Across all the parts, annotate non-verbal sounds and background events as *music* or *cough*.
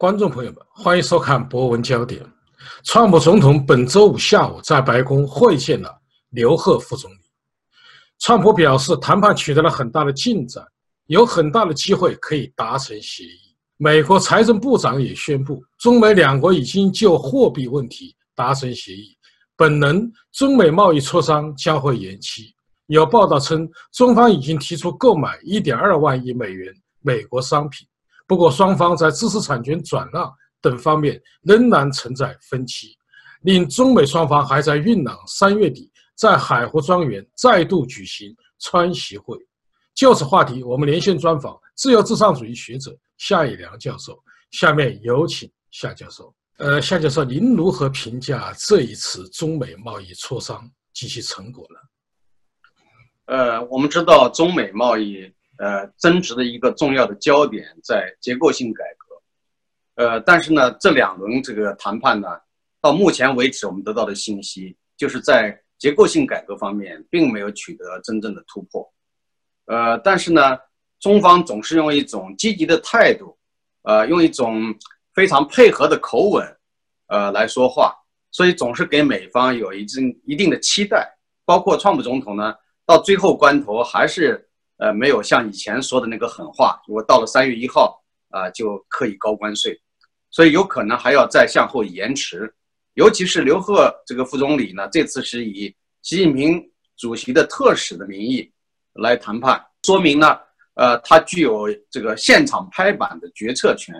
观众朋友们，欢迎收看《博文焦点》。川普总统本周五下午在白宫会见了刘鹤副总理。川普表示，谈判取得了很大的进展，有很大的机会可以达成协议。美国财政部长也宣布，中美两国已经就货币问题达成协议，本轮中美贸易磋商将会延期。有报道称，中方已经提出购买1.2万亿美元美国商品。不过，双方在知识产权转让等方面仍然存在分歧，令中美双方还在酝酿三月底在海湖庄园再度举行川协会。就此话题，我们连线专访自由至上主义学者夏以良教授。下面有请夏教授。呃，夏教授，您如何评价这一次中美贸易磋商及其成果呢？呃，我们知道中美贸易。呃，争执的一个重要的焦点在结构性改革，呃，但是呢，这两轮这个谈判呢，到目前为止我们得到的信息，就是在结构性改革方面并没有取得真正的突破，呃，但是呢，中方总是用一种积极的态度，呃，用一种非常配合的口吻，呃，来说话，所以总是给美方有一定一定的期待，包括川普总统呢，到最后关头还是。呃，没有像以前说的那个狠话，如果到了三月一号啊，就可以高关税，所以有可能还要再向后延迟。尤其是刘鹤这个副总理呢，这次是以习近平主席的特使的名义来谈判，说明呢，呃，他具有这个现场拍板的决策权。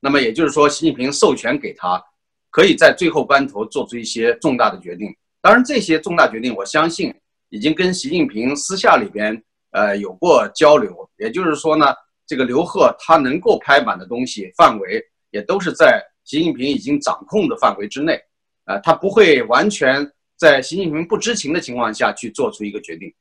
那么也就是说，习近平授权给他，可以在最后关头做出一些重大的决定。当然，这些重大决定，我相信已经跟习近平私下里边。呃，有过交流，也就是说呢，这个刘鹤他能够拍板的东西范围，也都是在习近平已经掌控的范围之内，呃，他不会完全在习近平不知情的情况下去做出一个决定。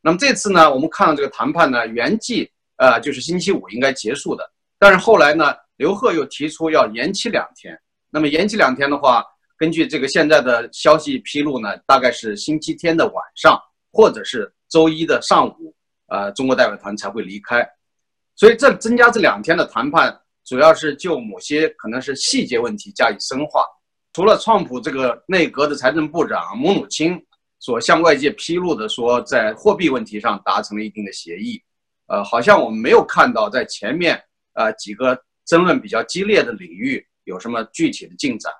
那么这次呢，我们看到这个谈判呢，原计呃就是星期五应该结束的，但是后来呢，刘鹤又提出要延期两天。那么延期两天的话，根据这个现在的消息披露呢，大概是星期天的晚上，或者是周一的上午。呃，中国代表团才会离开，所以这增加这两天的谈判，主要是就某些可能是细节问题加以深化。除了川普这个内阁的财政部长姆努钦所向外界披露的说，在货币问题上达成了一定的协议，呃，好像我们没有看到在前面呃几个争论比较激烈的领域有什么具体的进展，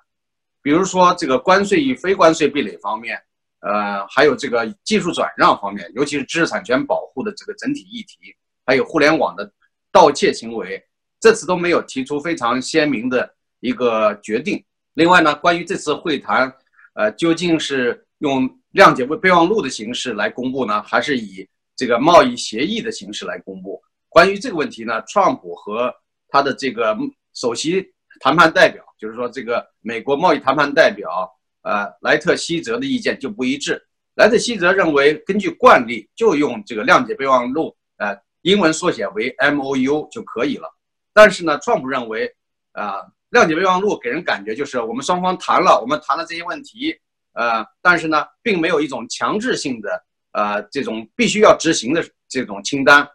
比如说这个关税与非关税壁垒方面。呃，还有这个技术转让方面，尤其是知识产权保护的这个整体议题，还有互联网的盗窃行为，这次都没有提出非常鲜明的一个决定。另外呢，关于这次会谈，呃，究竟是用谅解备忘录的形式来公布呢，还是以这个贸易协议的形式来公布？关于这个问题呢，川普和他的这个首席谈判代表，就是说这个美国贸易谈判代表。呃，莱特希泽的意见就不一致。莱特希泽认为，根据惯例，就用这个谅解备忘录，呃，英文缩写为 M O U 就可以了。但是呢，创普认为，啊，谅解备忘录给人感觉就是我们双方谈了，我们谈了这些问题，呃，但是呢，并没有一种强制性的，呃，这种必须要执行的这种清单。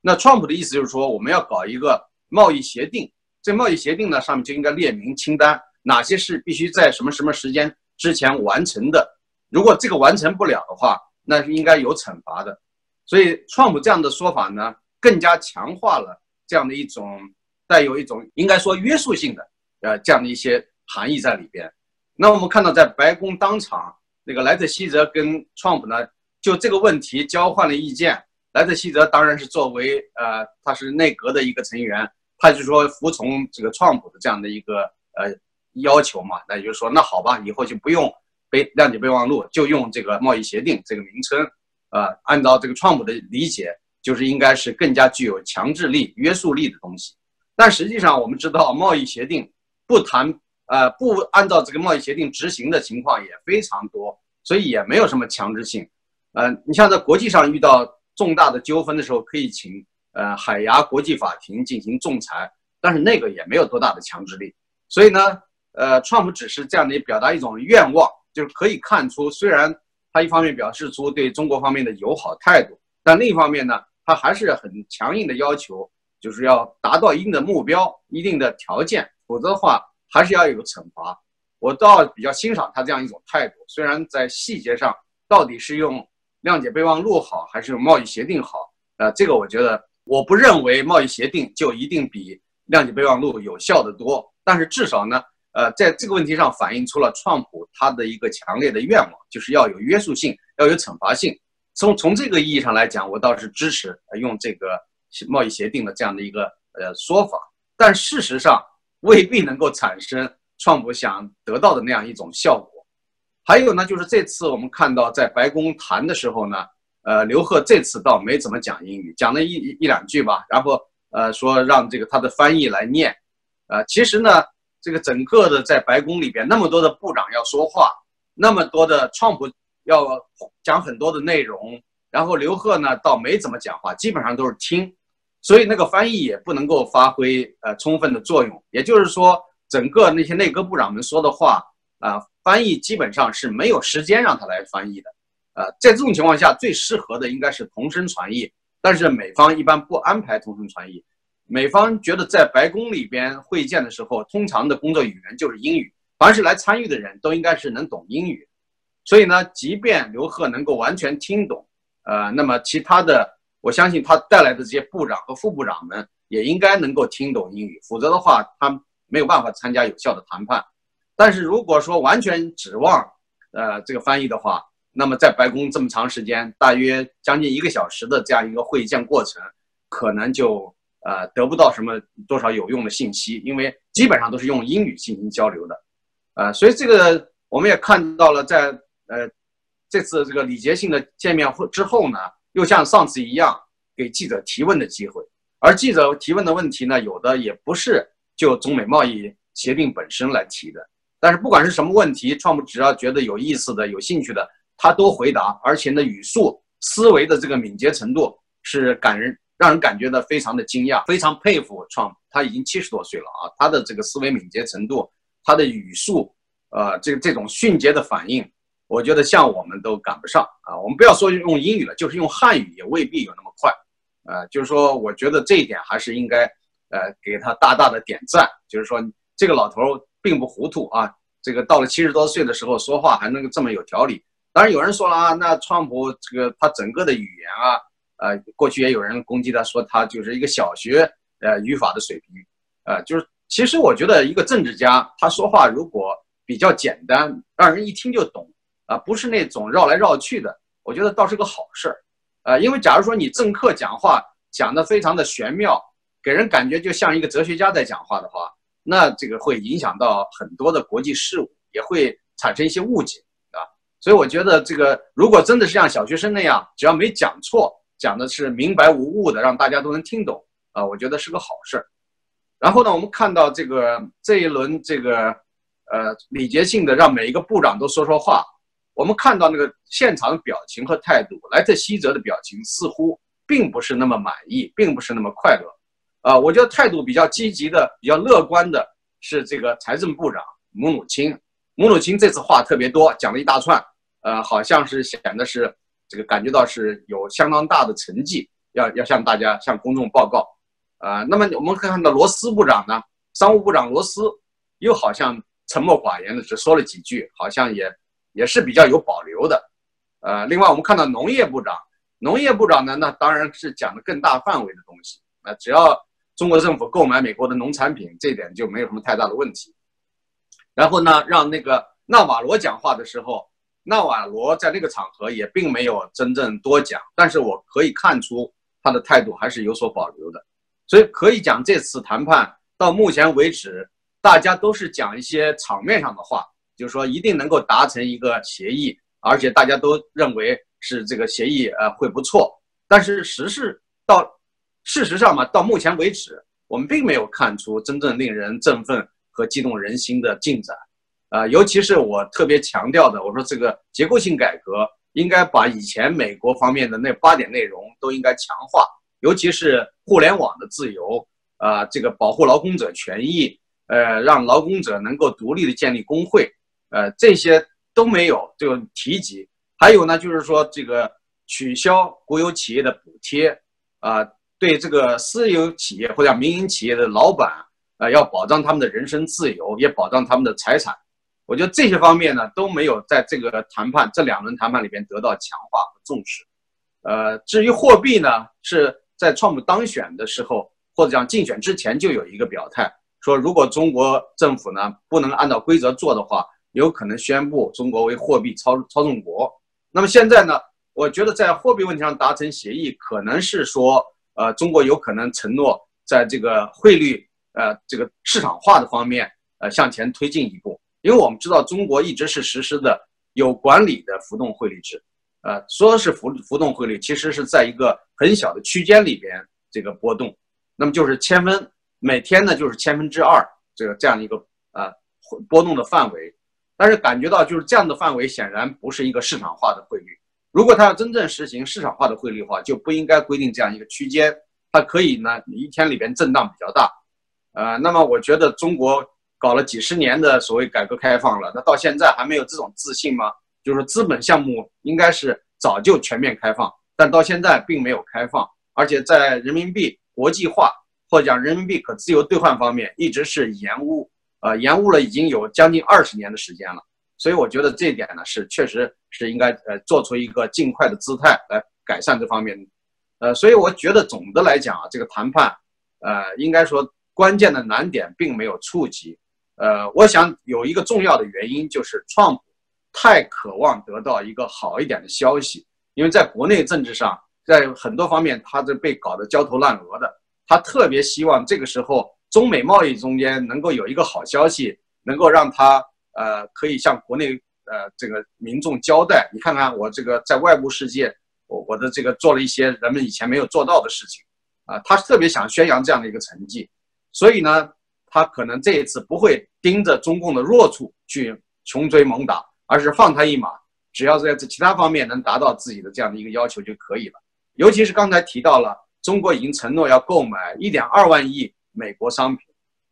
那创普的意思就是说，我们要搞一个贸易协定，这贸易协定呢，上面就应该列明清单，哪些是必须在什么什么时间。之前完成的，如果这个完成不了的话，那是应该有惩罚的。所以，创普这样的说法呢，更加强化了这样的一种带有一种应该说约束性的呃这样的一些含义在里边。那我们看到，在白宫当场，那个莱特希泽跟创普呢就这个问题交换了意见。莱特希泽当然是作为呃他是内阁的一个成员，他就说服从这个创普的这样的一个呃。要求嘛，那也就是说，那好吧，以后就不用备谅解备忘录，就用这个贸易协定这个名称。呃，按照这个创普的理解，就是应该是更加具有强制力、约束力的东西。但实际上，我们知道贸易协定不谈，呃，不按照这个贸易协定执行的情况也非常多，所以也没有什么强制性。呃，你像在国际上遇到重大的纠纷的时候，可以请呃海牙国际法庭进行仲裁，但是那个也没有多大的强制力。所以呢。呃，川普只是这样的表达一种愿望，就是可以看出，虽然他一方面表示出对中国方面的友好态度，但另一方面呢，他还是很强硬的要求，就是要达到一定的目标、一定的条件，否则的话还是要有个惩罚。我倒比较欣赏他这样一种态度，虽然在细节上到底是用谅解备忘录好还是用贸易协定好，呃，这个我觉得我不认为贸易协定就一定比谅解备忘录有效的多，但是至少呢，呃，在这个问题上反映出了创普他的一个强烈的愿望，就是要有约束性，要有惩罚性。从从这个意义上来讲，我倒是支持用这个贸易协定的这样的一个呃说法，但事实上未必能够产生创普想得到的那样一种效果。还有呢，就是这次我们看到在白宫谈的时候呢，呃，刘鹤这次倒没怎么讲英语，讲了一一两句吧，然后呃说让这个他的翻译来念，呃，其实呢，这个整个的在白宫里边那么多的部长要说话，那么多的创普。要讲很多的内容，然后刘贺呢倒没怎么讲话，基本上都是听，所以那个翻译也不能够发挥呃充分的作用。也就是说，整个那些内阁部长们说的话啊，翻译基本上是没有时间让他来翻译的。呃，在这种情况下，最适合的应该是同声传译，但是美方一般不安排同声传译。美方觉得在白宫里边会见的时候，通常的工作语言就是英语，凡是来参与的人都应该是能懂英语。所以呢，即便刘鹤能够完全听懂，呃，那么其他的，我相信他带来的这些部长和副部长们也应该能够听懂英语，否则的话，他没有办法参加有效的谈判。但是如果说完全指望，呃，这个翻译的话，那么在白宫这么长时间，大约将近一个小时的这样一个会见过程，可能就呃得不到什么多少有用的信息，因为基本上都是用英语进行交流的，呃，所以这个我们也看到了在。呃，这次这个礼节性的见面会之后呢，又像上次一样给记者提问的机会，而记者提问的问题呢，有的也不是就中美贸易协定本身来提的，但是不管是什么问题，创普只要觉得有意思的、有兴趣的，他都回答，而且呢，语速、思维的这个敏捷程度是感人，让人感觉到非常的惊讶，非常佩服创普，他已经七十多岁了啊，他的这个思维敏捷程度，他的语速，呃，这个这种迅捷的反应。我觉得像我们都赶不上啊！我们不要说用英语了，就是用汉语也未必有那么快，呃，就是说，我觉得这一点还是应该，呃，给他大大的点赞。就是说，这个老头并不糊涂啊，这个到了七十多岁的时候说话还能够这么有条理。当然有人说了啊，那川普这个他整个的语言啊，呃，过去也有人攻击他说他就是一个小学呃语法的水平，呃，就是其实我觉得一个政治家他说话如果比较简单，让人一听就懂。啊，不是那种绕来绕去的，我觉得倒是个好事儿，呃，因为假如说你政客讲话讲得非常的玄妙，给人感觉就像一个哲学家在讲话的话，那这个会影响到很多的国际事务，也会产生一些误解，啊，所以我觉得这个如果真的是像小学生那样，只要没讲错，讲的是明白无误的，让大家都能听懂，啊，我觉得是个好事儿。然后呢，我们看到这个这一轮这个呃礼节性的让每一个部长都说说话。我们看到那个现场的表情和态度，莱特希泽的表情似乎并不是那么满意，并不是那么快乐。啊，我觉得态度比较积极的、比较乐观的是这个财政部长姆努钦。姆努钦这次话特别多，讲了一大串，呃，好像是显得是这个感觉到是有相当大的成绩，要要向大家、向公众报告。啊，那么我们看到罗斯部长呢，商务部长罗斯又好像沉默寡言的，只说了几句，好像也。也是比较有保留的，呃，另外我们看到农业部长，农业部长呢，那当然是讲的更大范围的东西，那只要中国政府购买美国的农产品，这点就没有什么太大的问题。然后呢，让那个纳瓦罗讲话的时候，纳瓦罗在那个场合也并没有真正多讲，但是我可以看出他的态度还是有所保留的，所以可以讲这次谈判到目前为止，大家都是讲一些场面上的话。就是说，一定能够达成一个协议，而且大家都认为是这个协议呃会不错。但是实事到事实上嘛，到目前为止，我们并没有看出真正令人振奋和激动人心的进展。呃，尤其是我特别强调的，我说这个结构性改革应该把以前美国方面的那八点内容都应该强化，尤其是互联网的自由啊，这个保护劳工者权益，呃，让劳工者能够独立的建立工会。呃，这些都没有这个提及。还有呢，就是说这个取消国有企业的补贴，啊，对这个私有企业或者民营企业的老板，呃，要保障他们的人身自由，也保障他们的财产。我觉得这些方面呢都没有在这个谈判这两轮谈判里边得到强化和重视。呃，至于货币呢，是在川普当选的时候或者讲竞选之前就有一个表态，说如果中国政府呢不能按照规则做的话，有可能宣布中国为货币操操纵国。那么现在呢，我觉得在货币问题上达成协议，可能是说，呃，中国有可能承诺在这个汇率呃这个市场化的方面呃向前推进一步。因为我们知道，中国一直是实施的有管理的浮动汇率制，呃，说是浮浮动汇率，其实是在一个很小的区间里边这个波动，那么就是千分每天呢就是千分之二这个这样一个啊波动的范围，但是感觉到就是这样的范围显然不是一个市场化的汇率，如果它要真正实行市场化的汇率的话，就不应该规定这样一个区间，它可以呢一天里边震荡比较大，呃，那么我觉得中国。搞了几十年的所谓改革开放了，那到现在还没有这种自信吗？就是资本项目应该是早就全面开放，但到现在并没有开放，而且在人民币国际化或者讲人民币可自由兑换方面一直是延误，呃，延误了已经有将近二十年的时间了。所以我觉得这一点呢是确实是应该呃做出一个尽快的姿态来改善这方面，呃，所以我觉得总的来讲啊，这个谈判，呃，应该说关键的难点并没有触及。呃，我想有一个重要的原因就是创太渴望得到一个好一点的消息，因为在国内政治上，在很多方面他是被搞得焦头烂额的。他特别希望这个时候中美贸易中间能够有一个好消息，能够让他呃可以向国内呃这个民众交代，你看看我这个在外部世界，我我的这个做了一些人们以前没有做到的事情，啊，他特别想宣扬这样的一个成绩，所以呢。他可能这一次不会盯着中共的弱处去穷追猛打，而是放他一马，只要在其他方面能达到自己的这样的一个要求就可以了。尤其是刚才提到了，中国已经承诺要购买一点二万亿美国商品，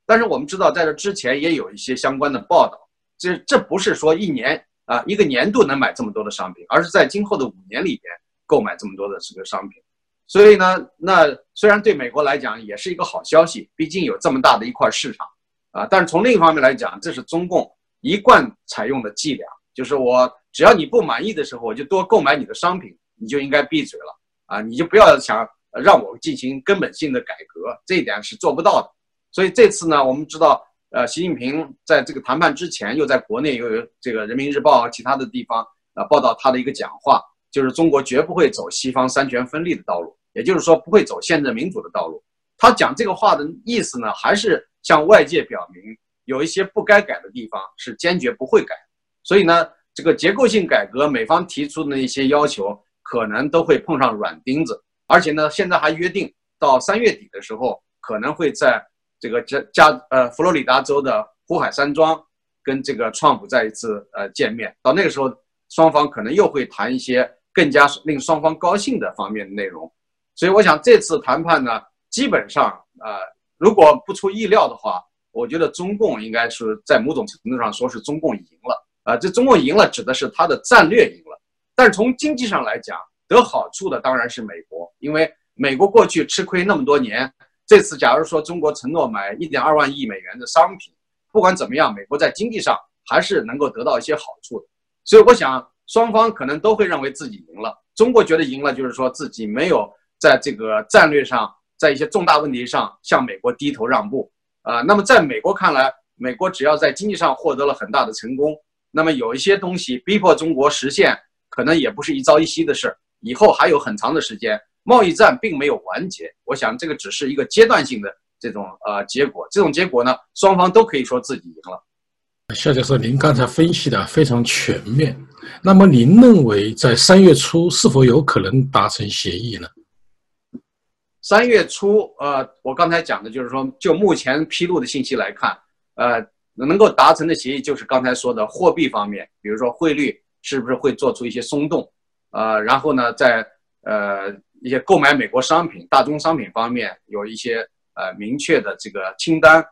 但是我们知道在这之前也有一些相关的报道，这这不是说一年啊一个年度能买这么多的商品，而是在今后的五年里边购买这么多的这个商品。所以呢，那虽然对美国来讲也是一个好消息，毕竟有这么大的一块市场，啊，但是从另一方面来讲，这是中共一贯采用的伎俩，就是我只要你不满意的时候，我就多购买你的商品，你就应该闭嘴了，啊，你就不要想让我进行根本性的改革，这一点是做不到的。所以这次呢，我们知道，呃，习近平在这个谈判之前，又在国内又有这个人民日报其他的地方啊报道他的一个讲话，就是中国绝不会走西方三权分立的道路。也就是说，不会走宪政民主的道路。他讲这个话的意思呢，还是向外界表明，有一些不该改的地方是坚决不会改。所以呢，这个结构性改革，美方提出的那些要求，可能都会碰上软钉子。而且呢，现在还约定到三月底的时候，可能会在这个加加呃佛罗里达州的湖海山庄跟这个川普再一次呃见面。到那个时候，双方可能又会谈一些更加令双方高兴的方面的内容。所以我想这次谈判呢，基本上呃，如果不出意料的话，我觉得中共应该是在某种程度上说是中共赢了啊。这中共赢了指的是他的战略赢了，但是从经济上来讲，得好处的当然是美国，因为美国过去吃亏那么多年，这次假如说中国承诺买一点二万亿美元的商品，不管怎么样，美国在经济上还是能够得到一些好处的。所以我想双方可能都会认为自己赢了。中国觉得赢了，就是说自己没有。在这个战略上，在一些重大问题上向美国低头让步啊。那么在美国看来，美国只要在经济上获得了很大的成功，那么有一些东西逼迫中国实现，可能也不是一朝一夕的事儿，以后还有很长的时间。贸易战并没有完结，我想这个只是一个阶段性的这种呃结果。这种结果呢，双方都可以说自己赢了。夏教授，您刚才分析的非常全面。那么您认为在三月初是否有可能达成协议呢？三月初，呃，我刚才讲的就是说，就目前披露的信息来看，呃，能够达成的协议就是刚才说的货币方面，比如说汇率是不是会做出一些松动，呃，然后呢，在呃一些购买美国商品、大宗商品方面有一些呃明确的这个清单，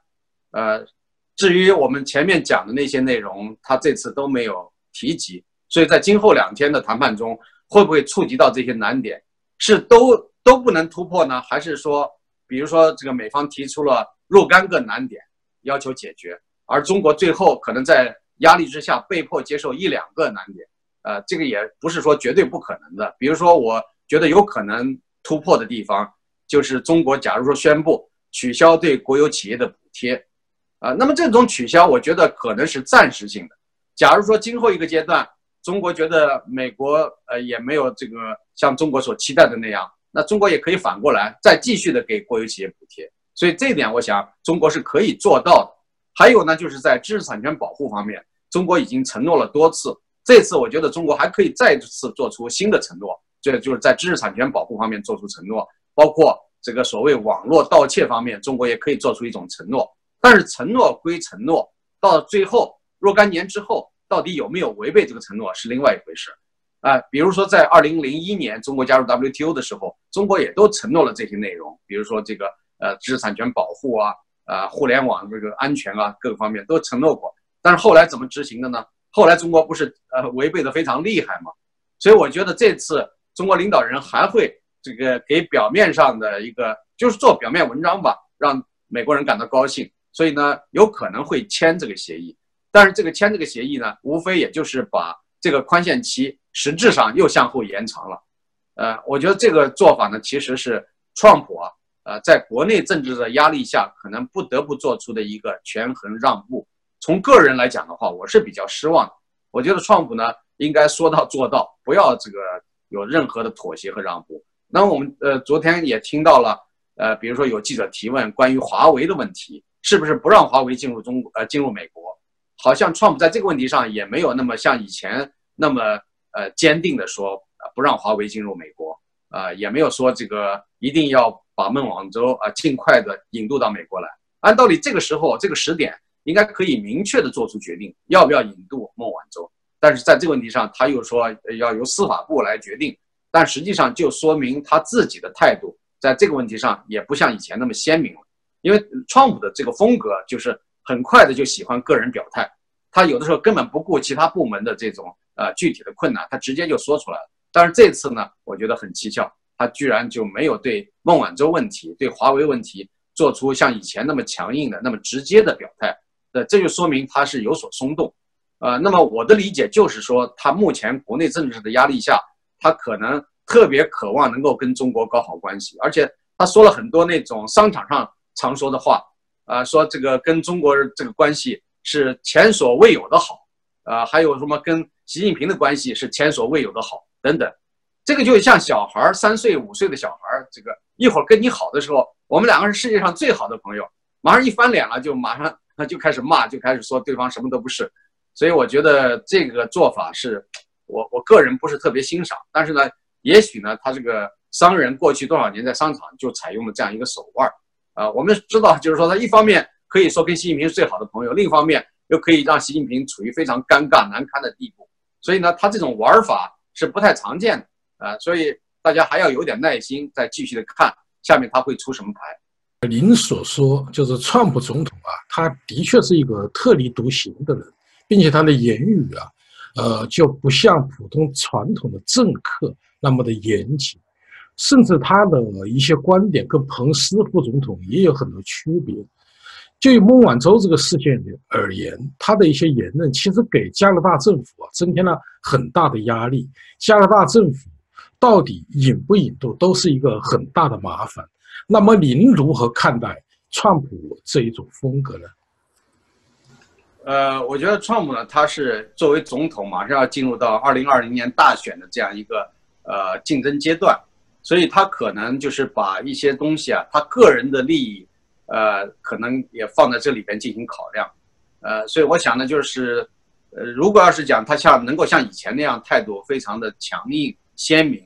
呃，至于我们前面讲的那些内容，他这次都没有提及，所以在今后两天的谈判中，会不会触及到这些难点，是都。都不能突破呢？还是说，比如说这个美方提出了若干个难点，要求解决，而中国最后可能在压力之下被迫接受一两个难点，呃，这个也不是说绝对不可能的。比如说，我觉得有可能突破的地方，就是中国假如说宣布取消对国有企业的补贴，啊，那么这种取消，我觉得可能是暂时性的。假如说今后一个阶段，中国觉得美国呃也没有这个像中国所期待的那样，那中国也可以反过来再继续的给国有企业补贴。所以这一点，我想中国是可以做到的。还有呢，就是在知识产权保护方面，中国已经承诺了多次。这次我觉得中国还可以再次做出新的承诺，这就是在知识产权保护方面做出承诺，包括这个所谓网络盗窃方面，中国也可以做出一种承诺。但是承诺归承诺，到最后若干年之后，到底有没有违背这个承诺是另外一回事。啊，比如说在二零零一年中国加入 WTO 的时候，中国也都承诺了这些内容，比如说这个。呃，知识产权保护啊，呃，互联网这个安全啊，各个方面都承诺过，但是后来怎么执行的呢？后来中国不是呃违背的非常厉害吗？所以我觉得这次中国领导人还会这个给表面上的一个就是做表面文章吧，让美国人感到高兴，所以呢有可能会签这个协议，但是这个签这个协议呢，无非也就是把这个宽限期实质上又向后延长了，呃，我觉得这个做法呢其实是创普啊。呃，在国内政治的压力下，可能不得不做出的一个权衡让步。从个人来讲的话，我是比较失望的。我觉得创普呢，应该说到做到，不要这个有任何的妥协和让步。那我们呃，昨天也听到了，呃，比如说有记者提问关于华为的问题，是不是不让华为进入中国呃进入美国？好像创普在这个问题上也没有那么像以前那么呃坚定的说不让华为进入美国，呃，也没有说这个一定要。把孟晚舟啊尽快的引渡到美国来。按道理，这个时候这个时点应该可以明确的做出决定，要不要引渡孟晚舟。但是在这个问题上，他又说要由司法部来决定。但实际上就说明他自己的态度在这个问题上也不像以前那么鲜明了。因为川普的这个风格就是很快的就喜欢个人表态，他有的时候根本不顾其他部门的这种呃具体的困难，他直接就说出来了。但是这次呢，我觉得很蹊跷。他居然就没有对孟晚舟问题、对华为问题做出像以前那么强硬的、那么直接的表态，那这就说明他是有所松动，呃，那么我的理解就是说，他目前国内政治的压力下，他可能特别渴望能够跟中国搞好关系，而且他说了很多那种商场上常说的话，啊，说这个跟中国这个关系是前所未有的好，啊，还有什么跟习近平的关系是前所未有的好等等。这个就像小孩儿三岁五岁的小孩儿，这个一会儿跟你好的时候，我们两个是世界上最好的朋友，马上一翻脸了，就马上他就开始骂，就开始说对方什么都不是。所以我觉得这个做法是我我个人不是特别欣赏。但是呢，也许呢，他这个商人过去多少年在商场就采用了这样一个手腕儿啊。我们知道，就是说他一方面可以说跟习近平是最好的朋友，另一方面又可以让习近平处于非常尴尬难堪的地步。所以呢，他这种玩法是不太常见的。啊，所以大家还要有点耐心，再继续的看下面他会出什么牌。您所说就是川普总统啊，他的确是一个特立独行的人，并且他的言语啊，呃，就不像普通传统的政客那么的严谨，甚至他的一些观点跟彭斯副总统也有很多区别。就以孟晚舟这个事件而言，他的一些言论其实给加拿大政府啊增添了很大的压力。加拿大政府。到底引不引渡都是一个很大的麻烦。那么您如何看待川普这一种风格呢？呃，我觉得川普呢，他是作为总统，马上要进入到二零二零年大选的这样一个呃竞争阶段，所以他可能就是把一些东西啊，他个人的利益，呃，可能也放在这里边进行考量。呃，所以我想呢，就是呃，如果要是讲他像能够像以前那样态度非常的强硬鲜明。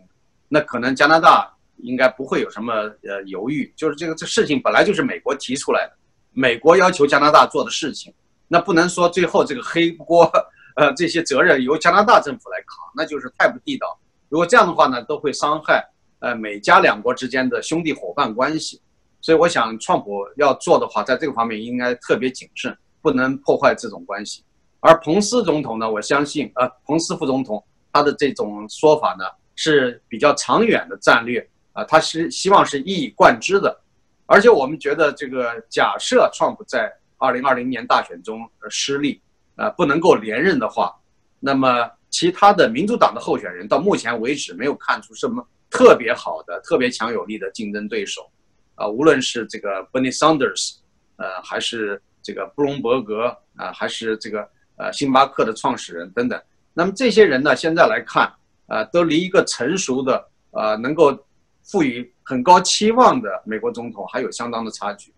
那可能加拿大应该不会有什么呃犹豫，就是这个这事情本来就是美国提出来的，美国要求加拿大做的事情，那不能说最后这个黑锅，呃这些责任由加拿大政府来扛，那就是太不地道。如果这样的话呢，都会伤害呃美加两国之间的兄弟伙伴关系。所以我想，川普要做的话，在这个方面应该特别谨慎，不能破坏这种关系。而彭斯总统呢，我相信呃彭斯副总统他的这种说法呢。是比较长远的战略啊，他是希望是一以贯之的，而且我们觉得这个假设川普在二零二零年大选中失利，呃，不能够连任的话，那么其他的民主党的候选人到目前为止没有看出什么特别好的、特别强有力的竞争对手，啊，无论是这个 Bernie Sanders，呃，还是这个布隆伯格啊，还是这个呃星巴克的创始人等等，那么这些人呢，现在来看，呃，都离一个成熟的呃能够赋予很高期望的美国总统还有相当的差距。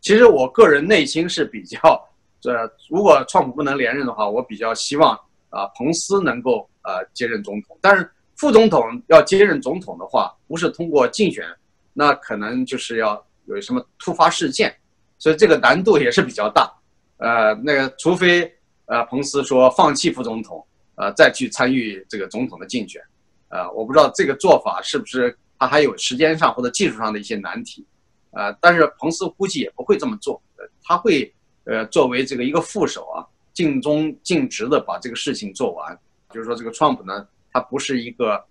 其实我个人内心是比较，这如果川普不能连任的话，我比较希望啊彭斯能够呃接任总统。但是副总统要接任总统的话，不是通过竞选，那可能就是要有什么突发事件，所以这个难度也是比较大。呃，那个除非呃彭斯说放弃副总统，呃再去参与这个总统的竞选，呃我不知道这个做法是不是他还有时间上或者技术上的一些难题。呃，但是彭斯估计也不会这么做，他会呃作为这个一个副手啊，尽忠尽职的把这个事情做完。就是说，这个 Trump 呢，他不是一个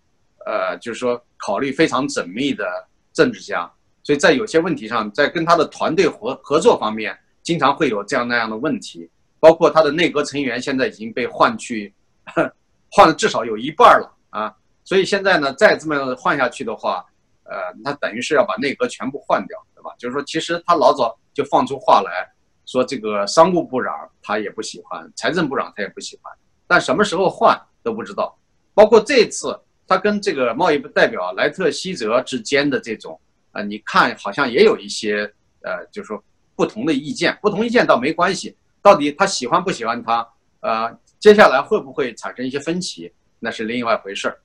呃，就是说考虑非常缜密的政治家，所以在有些问题上，在跟他的团队合合作方面，经常会有这样那样的问题。包括他的内阁成员现在已经被换去，*laughs* 换了至少有一半了啊，所以现在呢，再这么换下去的话，呃，他等于是要把内阁全部换掉。对吧就是说，其实他老早就放出话来说，这个商务部长他也不喜欢，财政部长他也不喜欢，但什么时候换都不知道。包括这次他跟这个贸易部代表莱特希泽之间的这种，啊，你看好像也有一些呃，就是说不同的意见。不同意见倒没关系，到底他喜欢不喜欢他，呃，接下来会不会产生一些分歧，那是另外一回事儿。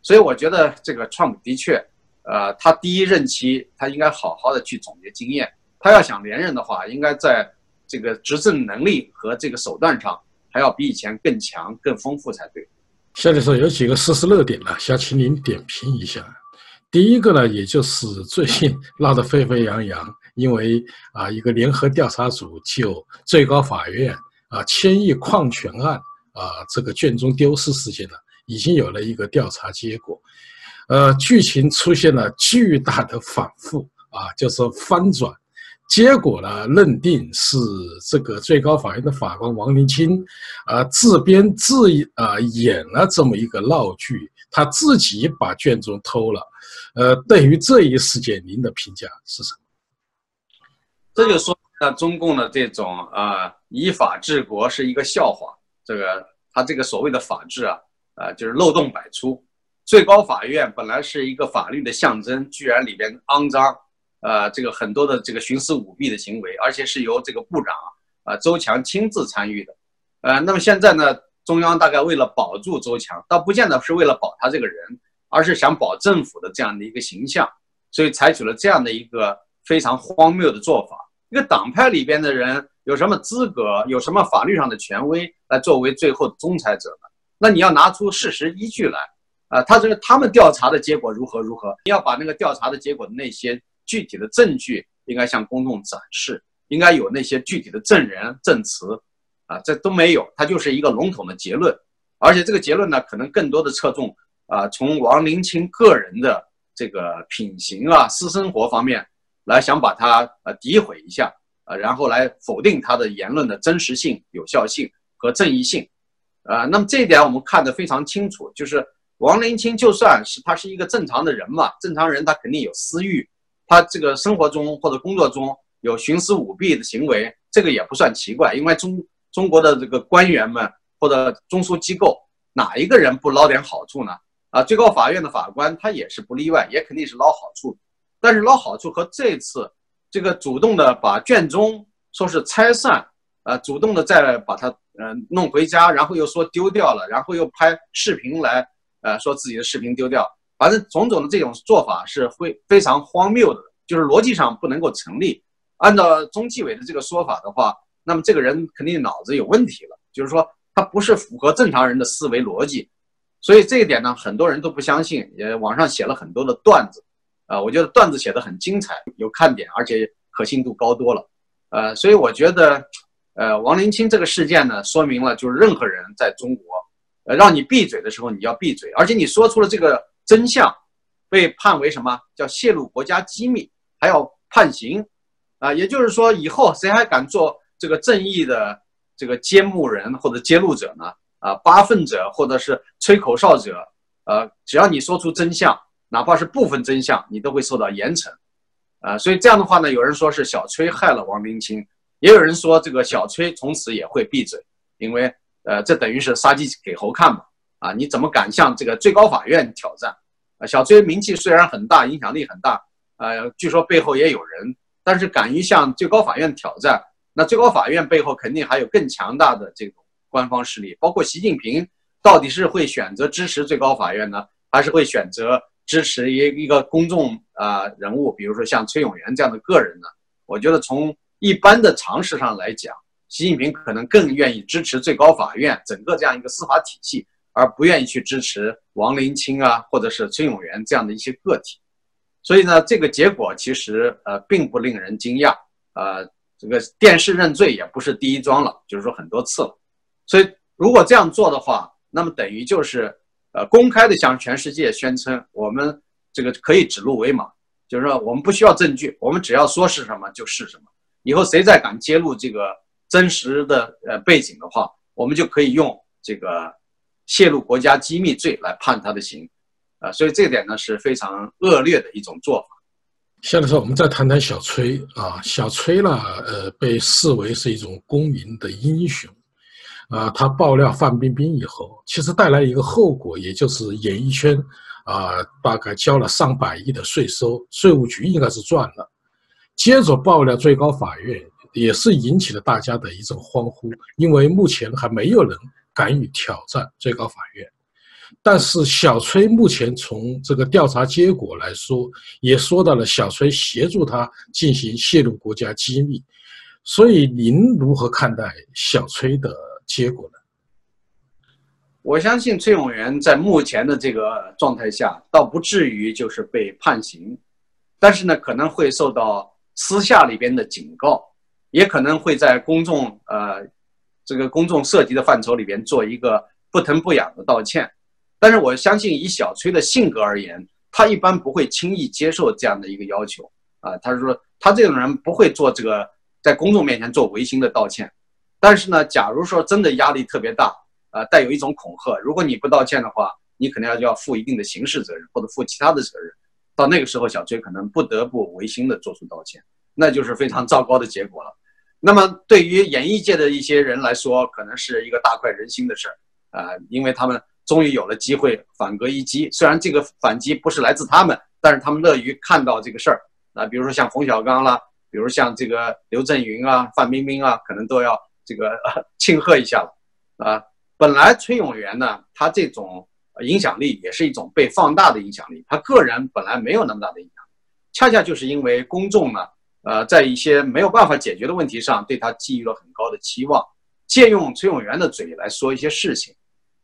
所以我觉得这个川普的确。呃，他第一任期，他应该好好的去总结经验。他要想连任的话，应该在这个执政能力和这个手段上，还要比以前更强、更丰富才对。下面说有几个事实热点呢，想请您点评一下。第一个呢，也就是最近闹得沸沸扬扬，因为啊，一个联合调查组就最高法院啊千亿矿权案啊这个卷宗丢失事件呢，已经有了一个调查结果。呃，剧情出现了巨大的反复啊，就是翻转，结果呢，认定是这个最高法院的法官王林清，啊，自编自啊演了这么一个闹剧，他自己把卷宗偷了。呃，对于这一事件，您的评价是什么？这就说，那中共的这种啊，依法治国是一个笑话。这个他这个所谓的法治啊，啊，就是漏洞百出。最高法院本来是一个法律的象征，居然里边肮脏，呃，这个很多的这个徇私舞弊的行为，而且是由这个部长啊周强亲自参与的，呃，那么现在呢，中央大概为了保住周强，倒不见得是为了保他这个人，而是想保政府的这样的一个形象，所以采取了这样的一个非常荒谬的做法。一个党派里边的人有什么资格，有什么法律上的权威来作为最后的仲裁者呢？那你要拿出事实依据来。啊，他这个他们调查的结果如何如何？你要把那个调查的结果的那些具体的证据应该向公众展示，应该有那些具体的证人证词，啊，这都没有，它就是一个笼统的结论，而且这个结论呢，可能更多的侧重啊，从王林清个人的这个品行啊、私生活方面来想把他呃诋毁一下，啊，然后来否定他的言论的真实性、有效性和正义性，啊，那么这一点我们看得非常清楚，就是。王林清就算是他是一个正常的人嘛，正常人他肯定有私欲，他这个生活中或者工作中有徇私舞弊的行为，这个也不算奇怪，因为中中国的这个官员们或者中枢机构哪一个人不捞点好处呢？啊，最高法院的法官他也是不例外，也肯定是捞好处，但是捞好处和这次这个主动的把卷宗说是拆散，呃，主动的再把它嗯弄回家，然后又说丢掉了，然后又拍视频来。呃，说自己的视频丢掉，反正种种的这种做法是会非常荒谬的，就是逻辑上不能够成立。按照中纪委的这个说法的话，那么这个人肯定脑子有问题了，就是说他不是符合正常人的思维逻辑。所以这一点呢，很多人都不相信，也网上写了很多的段子，啊，我觉得段子写的很精彩，有看点，而且可信度高多了。呃，所以我觉得，呃，王林清这个事件呢，说明了就是任何人在中国。呃，让你闭嘴的时候，你要闭嘴，而且你说出了这个真相，被判为什么叫泄露国家机密，还要判刑，啊，也就是说以后谁还敢做这个正义的这个揭幕人或者揭露者呢，啊，扒粪者或者是吹口哨者，呃，只要你说出真相，哪怕是部分真相，你都会受到严惩，啊，所以这样的话呢，有人说是小崔害了王明清，也有人说这个小崔从此也会闭嘴，因为呃，这等于是杀鸡给猴看嘛，啊，你怎么敢向这个最高法院挑战？啊，小崔名气虽然很大，影响力很大，呃，据说背后也有人，但是敢于向最高法院挑战。那最高法院背后肯定还有更强大的这种官方势力，包括习近平到底是会选择支持最高法院呢，还是会选择支持一一个公众啊人物，比如说像崔永元这样的个人呢？我觉得从一般的常识上来讲，习近平可能更愿意支持最高法院整个这样一个司法体系，而不愿意去支持王林清啊或者是崔永元这样的一些个体。所以呢，这个结果其实呃并不令人惊讶，呃。这个电视认罪也不是第一桩了，就是说很多次了，所以如果这样做的话，那么等于就是呃公开的向全世界宣称我们这个可以指鹿为马，就是说我们不需要证据，我们只要说是什么就是什么。以后谁再敢揭露这个真实的呃背景的话，我们就可以用这个泄露国家机密罪来判他的刑，啊，所以这点呢是非常恶劣的一种做法。下面说，我们再谈谈小崔啊。小崔呢，呃，被视为是一种公民的英雄，啊，他爆料范冰冰以后，其实带来一个后果，也就是演艺圈啊，大概交了上百亿的税收，税务局应该是赚了。接着爆料最高法院，也是引起了大家的一阵欢呼，因为目前还没有人敢于挑战最高法院。但是小崔目前从这个调查结果来说，也说到了小崔协助他进行泄露国家机密，所以您如何看待小崔的结果呢？我相信崔永元在目前的这个状态下，倒不至于就是被判刑，但是呢，可能会受到私下里边的警告，也可能会在公众呃这个公众涉及的范畴里边做一个不疼不痒的道歉。但是我相信，以小崔的性格而言，他一般不会轻易接受这样的一个要求啊。他说，他这种人不会做这个在公众面前做违心的道歉。但是呢，假如说真的压力特别大啊，带有一种恐吓，如果你不道歉的话，你可能要要负一定的刑事责任或者负其他的责任。到那个时候，小崔可能不得不违心的做出道歉，那就是非常糟糕的结果了。那么对于演艺界的一些人来说，可能是一个大快人心的事儿啊，因为他们。终于有了机会反戈一击，虽然这个反击不是来自他们，但是他们乐于看到这个事儿。啊，比如说像冯小刚啦，比如像这个刘震云啊、范冰冰啊，可能都要这个 *laughs* 庆贺一下了。啊，本来崔永元呢，他这种影响力也是一种被放大的影响力，他个人本来没有那么大的影响，恰恰就是因为公众呢，呃，在一些没有办法解决的问题上，对他寄予了很高的期望，借用崔永元的嘴来说一些事情。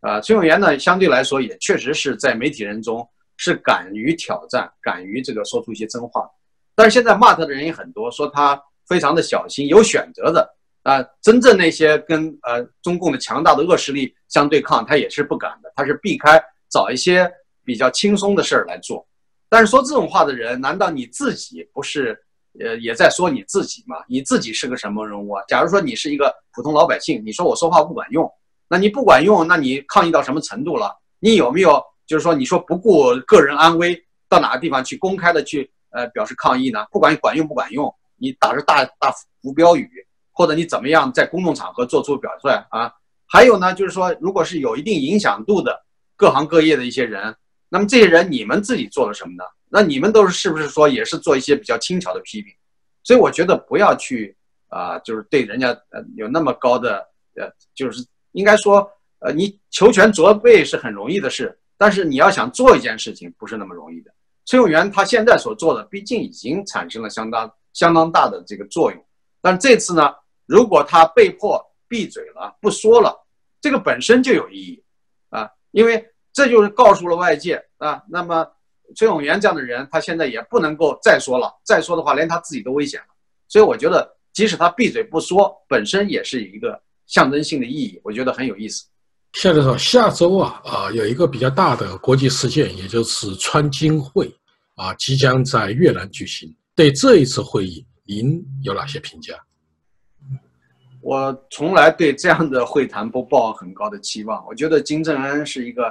啊，崔永元呢，相对来说也确实是在媒体人中是敢于挑战、敢于这个说出一些真话。但是现在骂他的人也很多，说他非常的小心、有选择的啊。真正那些跟呃中共的强大的恶势力相对抗，他也是不敢的，他是避开找一些比较轻松的事儿来做。但是说这种话的人，难道你自己不是呃也在说你自己嘛？你自己是个什么人物啊？假如说你是一个普通老百姓，你说我说话不管用。那你不管用，那你抗议到什么程度了？你有没有就是说，你说不顾个人安危，到哪个地方去公开的去呃表示抗议呢？不管管用不管用，你打着大大浮标语，或者你怎么样在公众场合做出表率啊？还有呢，就是说，如果是有一定影响度的各行各业的一些人，那么这些人你们自己做了什么呢？那你们都是是不是说也是做一些比较轻巧的批评？所以我觉得不要去啊，就是对人家呃有那么高的呃就是。应该说，呃，你求全责备是很容易的事，但是你要想做一件事情，不是那么容易的。崔永元他现在所做的，毕竟已经产生了相当相当大的这个作用。但这次呢，如果他被迫闭嘴了，不说了，这个本身就有意义啊，因为这就是告诉了外界啊。那么崔永元这样的人，他现在也不能够再说了，再说的话，连他自己都危险了。所以我觉得，即使他闭嘴不说，本身也是一个。象征性的意义，我觉得很有意思。夏教授下周啊啊有一个比较大的国际事件，也就是川金会啊即将在越南举行。对这一次会议，您有哪些评价？我从来对这样的会谈不抱很高的期望。我觉得金正恩是一个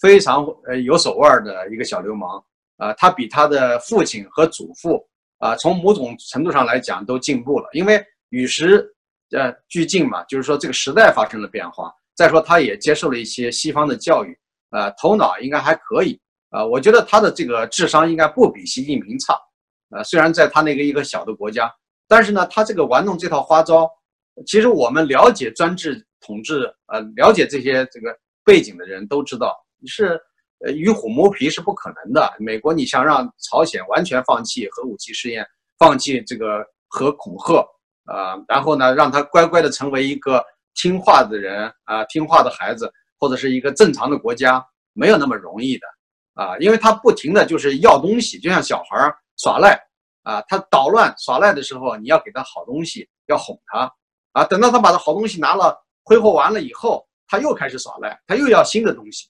非常呃有手腕的一个小流氓啊，他比他的父亲和祖父啊，从某种程度上来讲都进步了，因为与时呃俱进嘛，就是说这个时代发生了变化。再说他也接受了一些西方的教育，呃，头脑应该还可以啊。我觉得他的这个智商应该不比习近平差，呃，虽然在他那个一个小的国家，但是呢，他这个玩弄这套花招。其实我们了解专制统治，呃，了解这些这个背景的人都知道，你是呃与虎谋皮是不可能的。美国你想让朝鲜完全放弃核武器试验，放弃这个核恐吓，啊，然后呢让他乖乖的成为一个听话的人啊，听话的孩子，或者是一个正常的国家，没有那么容易的啊，因为他不停的就是要东西，就像小孩耍赖啊，他捣乱耍赖的时候，你要给他好东西，要哄他。啊，等到他把他好东西拿了挥霍完了以后，他又开始耍赖，他又要新的东西。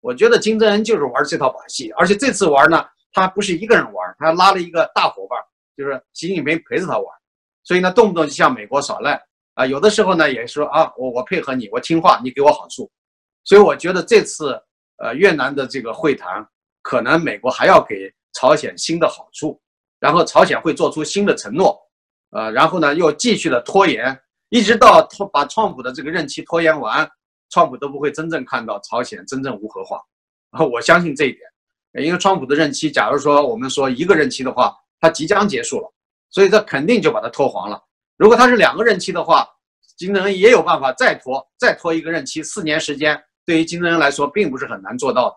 我觉得金正恩就是玩这套把戏，而且这次玩呢，他不是一个人玩，他拉了一个大伙伴，就是习近平陪着他玩。所以呢，动不动就向美国耍赖啊，有的时候呢也说啊，我我配合你，我听话，你给我好处。所以我觉得这次呃越南的这个会谈，可能美国还要给朝鲜新的好处，然后朝鲜会做出新的承诺，呃，然后呢又继续的拖延。一直到拖把川普的这个任期拖延完，川普都不会真正看到朝鲜真正无核化，啊，我相信这一点，因为川普的任期，假如说我们说一个任期的话，他即将结束了，所以这肯定就把他拖黄了。如果他是两个任期的话，金正恩也有办法再拖，再拖一个任期，四年时间，对于金正恩来说并不是很难做到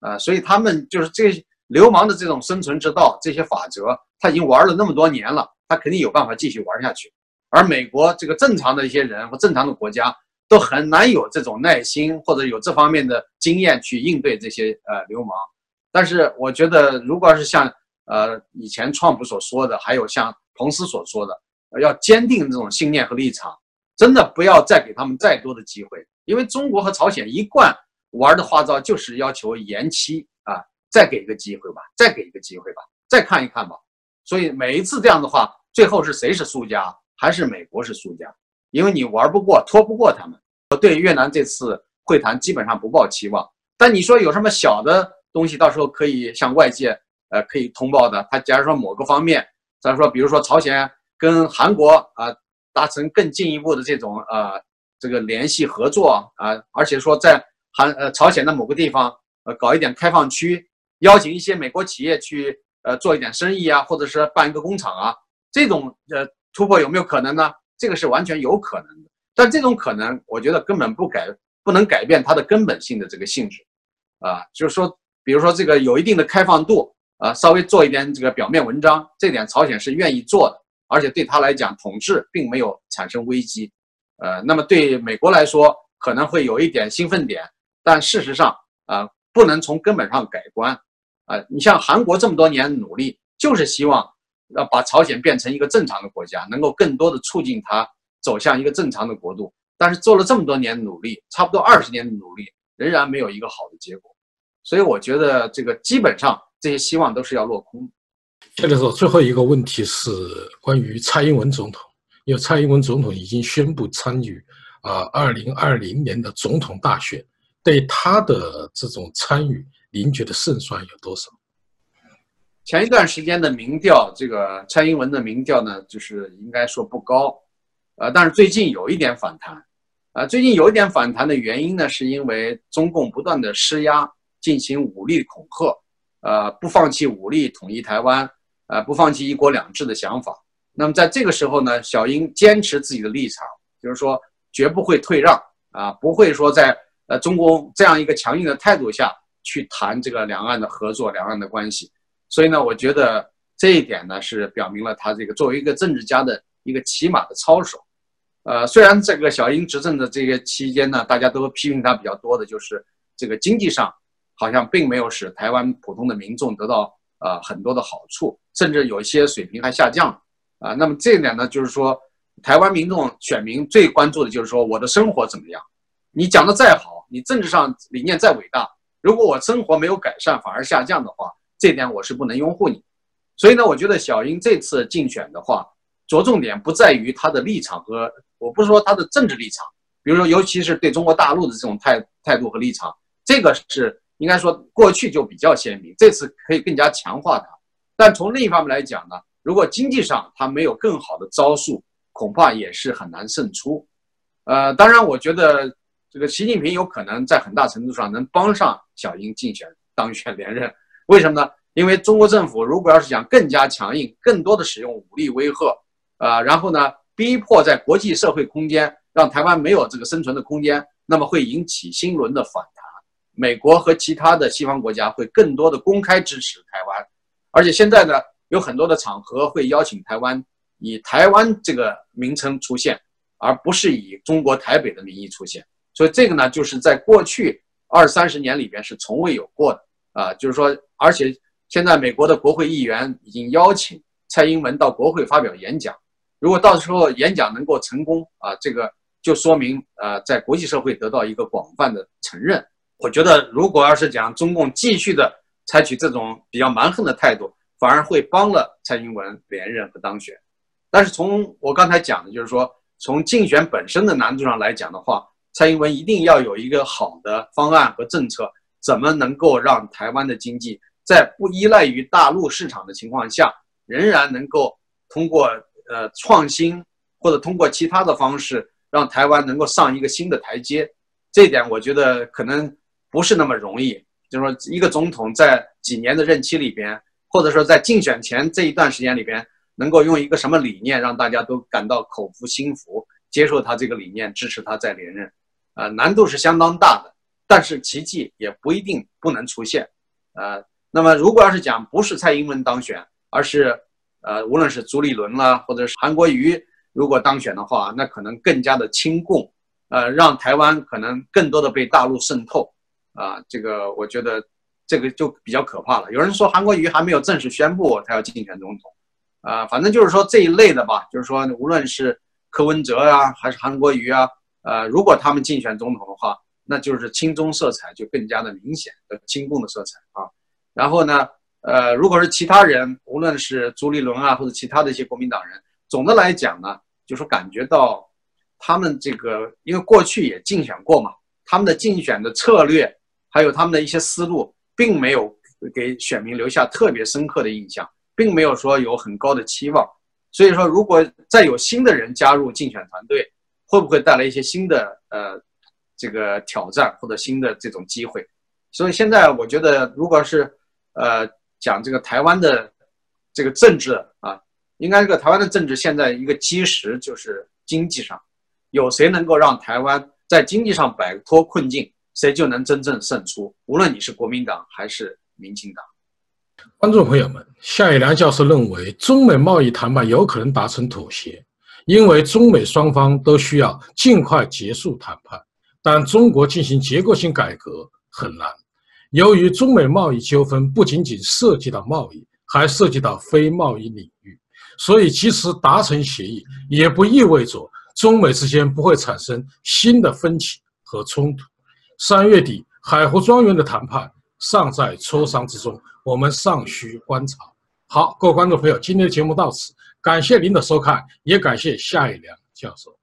的，啊，所以他们就是这流氓的这种生存之道，这些法则，他已经玩了那么多年了，他肯定有办法继续玩下去。而美国这个正常的一些人和正常的国家都很难有这种耐心或者有这方面的经验去应对这些呃流氓。但是我觉得，如果是像呃以前川普所说的，还有像彭斯所说的，要坚定这种信念和立场，真的不要再给他们再多的机会。因为中国和朝鲜一贯玩的花招就是要求延期啊，再给一个机会吧，再给一个机会吧，再看一看吧。所以每一次这样的话，最后是谁是输家？还是美国是输家，因为你玩不过、拖不过他们。我对越南这次会谈基本上不抱期望。但你说有什么小的东西，到时候可以向外界呃可以通报的。他假如说某个方面，咱说比如说朝鲜跟韩国啊达成更进一步的这种呃这个联系合作啊，而且说在韩呃朝鲜的某个地方呃搞一点开放区，邀请一些美国企业去呃做一点生意啊，或者是办一个工厂啊，这种呃。突破有没有可能呢？这个是完全有可能的，但这种可能，我觉得根本不改，不能改变它的根本性的这个性质，啊，就是说，比如说这个有一定的开放度，啊，稍微做一点这个表面文章，这点朝鲜是愿意做的，而且对他来讲，统治并没有产生危机，呃，那么对美国来说可能会有一点兴奋点，但事实上，啊，不能从根本上改观，啊，你像韩国这么多年努力，就是希望。要把朝鲜变成一个正常的国家，能够更多的促进它走向一个正常的国度。但是做了这么多年努力，差不多二十年的努力，仍然没有一个好的结果。所以我觉得这个基本上这些希望都是要落空。接着说，最后一个问题是关于蔡英文总统，因为蔡英文总统已经宣布参与啊二零二零年的总统大选，对他的这种参与，您觉得胜算有多少？前一段时间的民调，这个蔡英文的民调呢，就是应该说不高，呃，但是最近有一点反弹，啊，最近有一点反弹的原因呢，是因为中共不断的施压，进行武力恐吓，呃，不放弃武力统一台湾，呃，不放弃一国两制的想法。那么在这个时候呢，小英坚持自己的立场，就是说绝不会退让，啊，不会说在呃中共这样一个强硬的态度下去谈这个两岸的合作、两岸的关系。所以呢，我觉得这一点呢是表明了他这个作为一个政治家的一个起码的操守。呃，虽然这个小英执政的这个期间呢，大家都批评他比较多的就是这个经济上好像并没有使台湾普通的民众得到呃很多的好处，甚至有一些水平还下降了啊。那么这一点呢，就是说台湾民众选民最关注的就是说我的生活怎么样？你讲的再好，你政治上理念再伟大，如果我生活没有改善，反而下降的话。这点我是不能拥护你，所以呢，我觉得小英这次竞选的话，着重点不在于他的立场和，我不是说他的政治立场，比如说尤其是对中国大陆的这种态态度和立场，这个是应该说过去就比较鲜明，这次可以更加强化它。但从另一方面来讲呢，如果经济上他没有更好的招数，恐怕也是很难胜出。呃，当然，我觉得这个习近平有可能在很大程度上能帮上小英竞选当选连任。为什么呢？因为中国政府如果要是想更加强硬，更多的使用武力威吓，啊，然后呢，逼迫在国际社会空间让台湾没有这个生存的空间，那么会引起新一轮的反弹。美国和其他的西方国家会更多的公开支持台湾，而且现在呢，有很多的场合会邀请台湾以台湾这个名称出现。而不是以中国台北的名义出现，所以这个呢，就是在过去二三十年里边是从未有过的啊，就是说，而且现在美国的国会议员已经邀请蔡英文到国会发表演讲，如果到时候演讲能够成功啊，这个就说明呃，在国际社会得到一个广泛的承认。我觉得，如果要是讲中共继续的采取这种比较蛮横的态度，反而会帮了蔡英文连任和当选。但是从我刚才讲的，就是说。从竞选本身的难度上来讲的话，蔡英文一定要有一个好的方案和政策，怎么能够让台湾的经济在不依赖于大陆市场的情况下，仍然能够通过呃创新或者通过其他的方式，让台湾能够上一个新的台阶。这点我觉得可能不是那么容易。就是说，一个总统在几年的任期里边，或者说在竞选前这一段时间里边。能够用一个什么理念让大家都感到口服心服，接受他这个理念，支持他再连任，啊，难度是相当大的。但是奇迹也不一定不能出现，呃，那么如果要是讲不是蔡英文当选，而是呃，无论是朱立伦啦，或者是韩国瑜如果当选的话，那可能更加的亲共，呃，让台湾可能更多的被大陆渗透，啊，这个我觉得这个就比较可怕了。有人说韩国瑜还没有正式宣布他要竞选总统。啊，反正就是说这一类的吧，就是说无论是柯文哲啊，还是韩国瑜啊，呃，如果他们竞选总统的话，那就是青棕色彩就更加的明显，的亲共的色彩啊。然后呢，呃，如果是其他人，无论是朱立伦啊，或者其他的一些国民党人，总的来讲呢，就是感觉到他们这个，因为过去也竞选过嘛，他们的竞选的策略，还有他们的一些思路，并没有给选民留下特别深刻的印象。并没有说有很高的期望，所以说如果再有新的人加入竞选团队，会不会带来一些新的呃这个挑战或者新的这种机会？所以现在我觉得，如果是呃讲这个台湾的这个政治啊，应该这个台湾的政治现在一个基石就是经济上，有谁能够让台湾在经济上摆脱困境，谁就能真正胜出。无论你是国民党还是民进党。观众朋友们，夏以良教授认为，中美贸易谈判有可能达成妥协，因为中美双方都需要尽快结束谈判。但中国进行结构性改革很难，由于中美贸易纠纷不仅仅涉及到贸易，还涉及到非贸易领域，所以即使达成协议，也不意味着中美之间不会产生新的分歧和冲突。三月底海湖庄园的谈判尚在磋商之中。我们尚需观察。好，各位观众朋友，今天的节目到此，感谢您的收看，也感谢夏一良教授。